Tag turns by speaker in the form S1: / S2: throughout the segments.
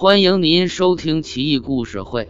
S1: 欢迎您收听《奇异故事会·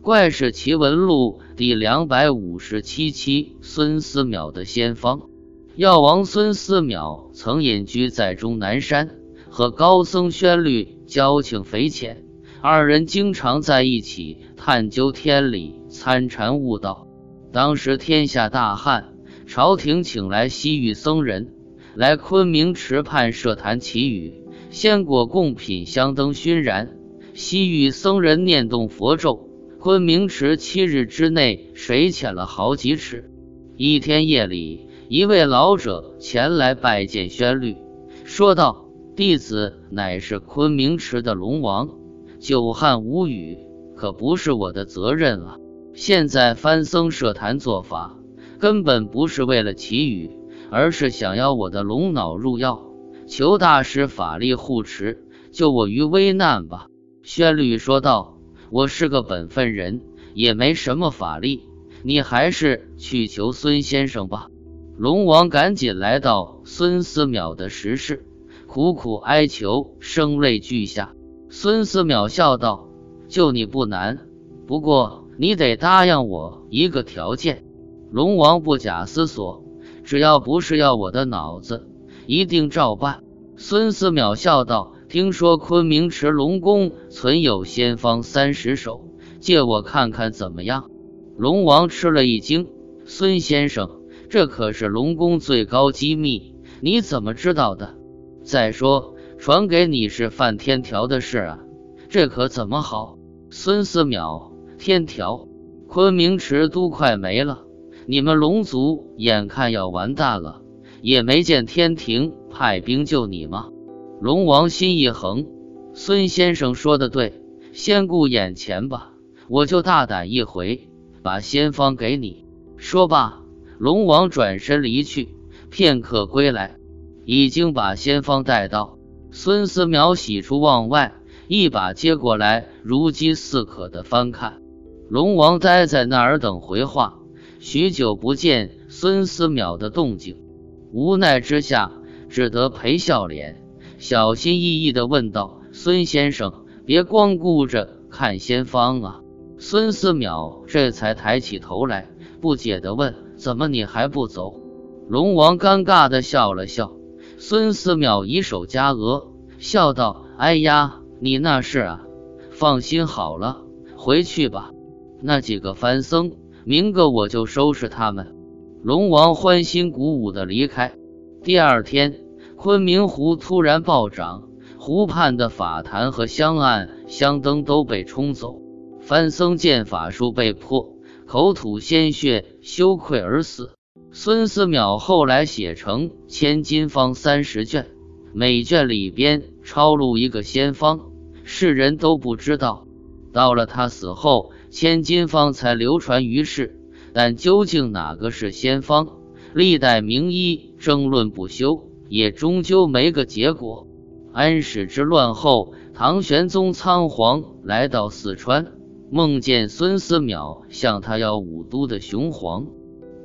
S1: 怪事奇闻录》第两百五十七期。孙思邈的仙方。药王孙思邈曾隐居在终南山，和高僧宣律交情匪浅，二人经常在一起探究天理、参禅悟道。当时天下大旱，朝廷请来西域僧人来昆明池畔设坛祈雨，鲜果贡品、香灯熏燃。西域僧人念动佛咒，昆明池七日之内水浅了好几尺。一天夜里，一位老者前来拜见宣律，说道：“弟子乃是昆明池的龙王，久旱无雨，可不是我的责任啊。现在翻僧设坛做法，根本不是为了祈雨，而是想要我的龙脑入药，求大师法力护持，救我于危难吧。”宣律说道：“我是个本分人，也没什么法力，你还是去求孙先生吧。”龙王赶紧来到孙思邈的石室，苦苦哀求，声泪俱下。孙思邈笑道：“救你不难，不过你得答应我一个条件。”龙王不假思索：“只要不是要我的脑子，一定照办。”孙思邈笑道。听说昆明池龙宫存有仙方三十首，借我看看怎么样？龙王吃了一惊：“孙先生，这可是龙宫最高机密，你怎么知道的？再说传给你是犯天条的事啊，这可怎么好？”孙思邈：“天条，昆明池都快没了，你们龙族眼看要完蛋了，也没见天庭派兵救你吗？”龙王心一横，孙先生说的对，先顾眼前吧，我就大胆一回，把仙方给你。说罢，龙王转身离去。片刻归来，已经把仙方带到。孙思邈喜出望外，一把接过来，如饥似渴的翻看。龙王呆在那儿等回话，许久不见孙思邈的动静，无奈之下，只得陪笑脸。小心翼翼地问道：“孙先生，别光顾着看仙方啊！”孙思邈这才抬起头来，不解地问：“怎么你还不走？”龙王尴尬地笑了笑。孙思邈以手夹额，笑道：“哎呀，你那是啊，放心好了，回去吧。那几个凡僧，明个我就收拾他们。”龙王欢欣鼓舞地离开。第二天。昆明湖突然暴涨，湖畔的法坛和香案、香灯都被冲走。番僧见法术被破，口吐鲜血，羞愧而死。孙思邈后来写成《千金方》三十卷，每卷里边抄录一个仙方，世人都不知道。到了他死后，《千金方》才流传于世。但究竟哪个是仙方，历代名医争论不休。也终究没个结果。安史之乱后，唐玄宗仓皇来到四川，梦见孙思邈向他要武都的雄黄。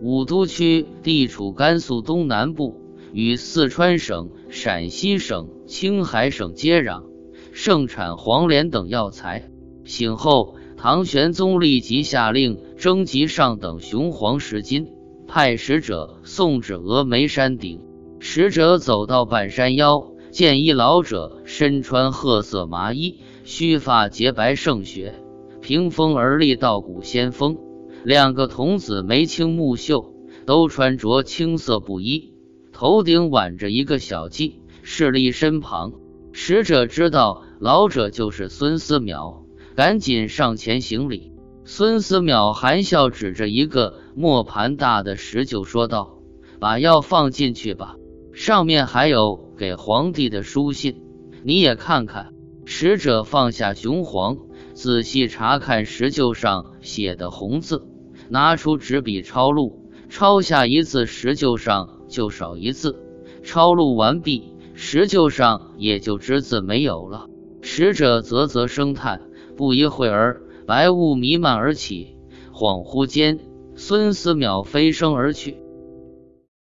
S1: 武都区地处甘肃东南部，与四川省、陕西省、青海省接壤，盛产黄连等药材。醒后，唐玄宗立即下令征集上等雄黄十斤，派使者送至峨眉山顶。使者走到半山腰，见一老者身穿褐色麻衣，须发洁白胜雪，屏风而立，道骨仙风。两个童子眉清目秀，都穿着青色布衣，头顶挽着一个小髻，侍立身旁。使者知道老者就是孙思邈，赶紧上前行礼。孙思邈含笑指着一个磨盘大的石臼，说道：“把药放进去吧。”上面还有给皇帝的书信，你也看看。使者放下雄黄，仔细查看石臼上写的红字，拿出纸笔抄录，抄下一字，石臼上就少一字。抄录完毕，石臼上也就只字没有了。使者啧啧声叹，不一会儿，白雾弥漫而起，恍惚间，孙思邈飞升而去。